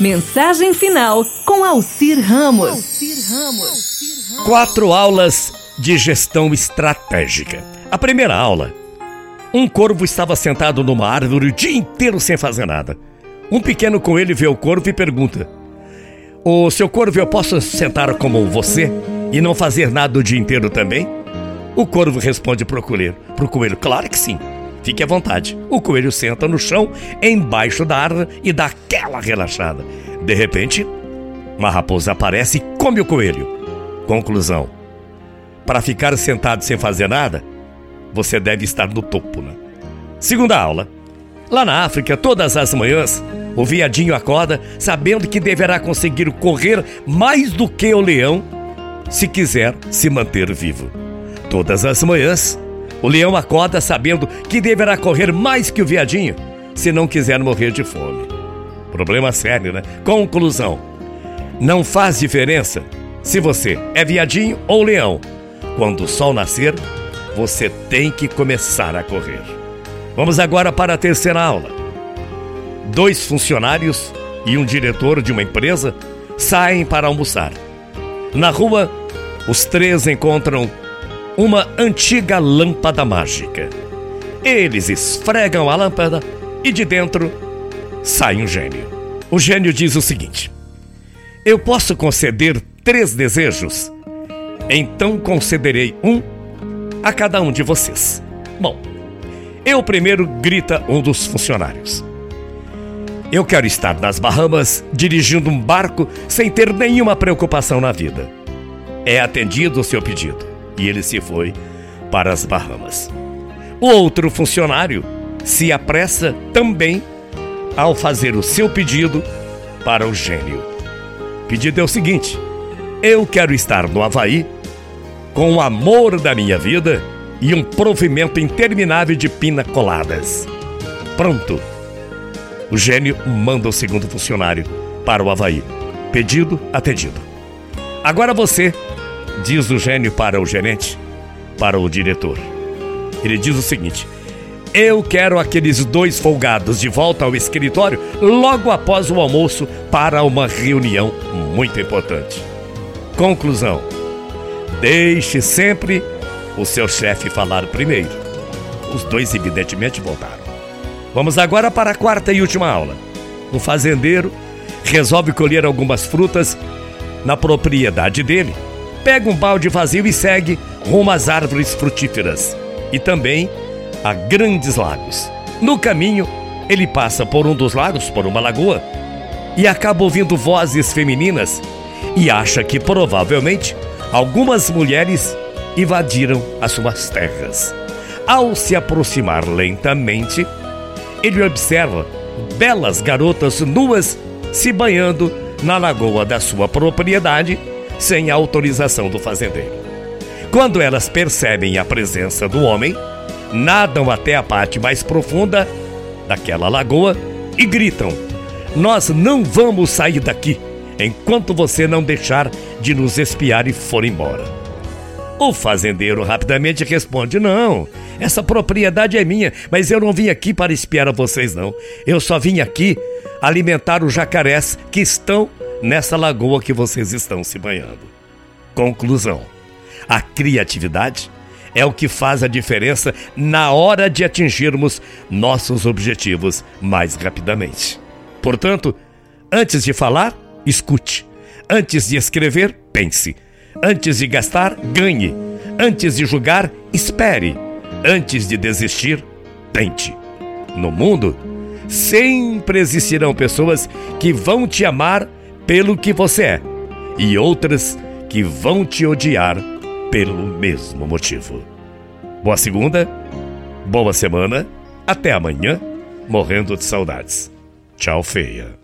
Mensagem final com Alcir Ramos. Quatro aulas de gestão estratégica. A primeira aula. Um corvo estava sentado numa árvore o dia inteiro sem fazer nada. Um pequeno coelho vê o corvo e pergunta: O seu corvo, eu posso sentar como você e não fazer nada o dia inteiro também? O corvo responde pro coelho, pro coelho: Claro que sim. Fique à vontade. O coelho senta no chão, embaixo da árvore e dá aquela relaxada. De repente, uma raposa aparece e come o coelho. Conclusão: para ficar sentado sem fazer nada, você deve estar no topo, né? Segunda aula. Lá na África, todas as manhãs, o viadinho acorda sabendo que deverá conseguir correr mais do que o leão se quiser se manter vivo. Todas as manhãs, o leão acorda sabendo que deverá correr mais que o viadinho se não quiser morrer de fome. Problema sério, né? Conclusão: não faz diferença se você é viadinho ou leão. Quando o sol nascer, você tem que começar a correr. Vamos agora para a terceira aula. Dois funcionários e um diretor de uma empresa saem para almoçar. Na rua, os três encontram uma antiga lâmpada mágica. Eles esfregam a lâmpada e de dentro sai um gênio. O gênio diz o seguinte: Eu posso conceder três desejos, então concederei um a cada um de vocês. Bom, eu primeiro grita um dos funcionários. Eu quero estar nas Bahamas dirigindo um barco sem ter nenhuma preocupação na vida. É atendido o seu pedido e ele se foi para as Bahamas. O outro funcionário se apressa também ao fazer o seu pedido para o gênio. O pedido é o seguinte: eu quero estar no Havaí com o amor da minha vida e um provimento interminável de pina coladas. Pronto. O gênio manda o segundo funcionário para o Havaí. Pedido atendido. Agora você diz o gênio para o gerente, para o diretor. Ele diz o seguinte: Eu quero aqueles dois folgados de volta ao escritório logo após o almoço para uma reunião muito importante. Conclusão: Deixe sempre o seu chefe falar primeiro. Os dois, evidentemente, voltaram. Vamos agora para a quarta e última aula. Um fazendeiro resolve colher algumas frutas na propriedade dele pega um balde vazio e segue rumo às árvores frutíferas e também a grandes lagos. No caminho, ele passa por um dos lagos, por uma lagoa, e acaba ouvindo vozes femininas e acha que provavelmente algumas mulheres invadiram as suas terras. Ao se aproximar lentamente, ele observa belas garotas nuas se banhando na lagoa da sua propriedade sem a autorização do fazendeiro. Quando elas percebem a presença do homem, nadam até a parte mais profunda daquela lagoa e gritam: Nós não vamos sair daqui enquanto você não deixar de nos espiar e for embora. O fazendeiro rapidamente responde: Não, essa propriedade é minha, mas eu não vim aqui para espiar a vocês, não. Eu só vim aqui alimentar os jacarés que estão nessa lagoa que vocês estão se banhando. Conclusão: a criatividade é o que faz a diferença na hora de atingirmos nossos objetivos mais rapidamente. Portanto, antes de falar, escute. Antes de escrever, pense. Antes de gastar, ganhe. Antes de julgar, espere. Antes de desistir, tente. No mundo, sempre existirão pessoas que vão te amar pelo que você é, e outras que vão te odiar pelo mesmo motivo. Boa segunda, boa semana, até amanhã, morrendo de saudades. Tchau, feia.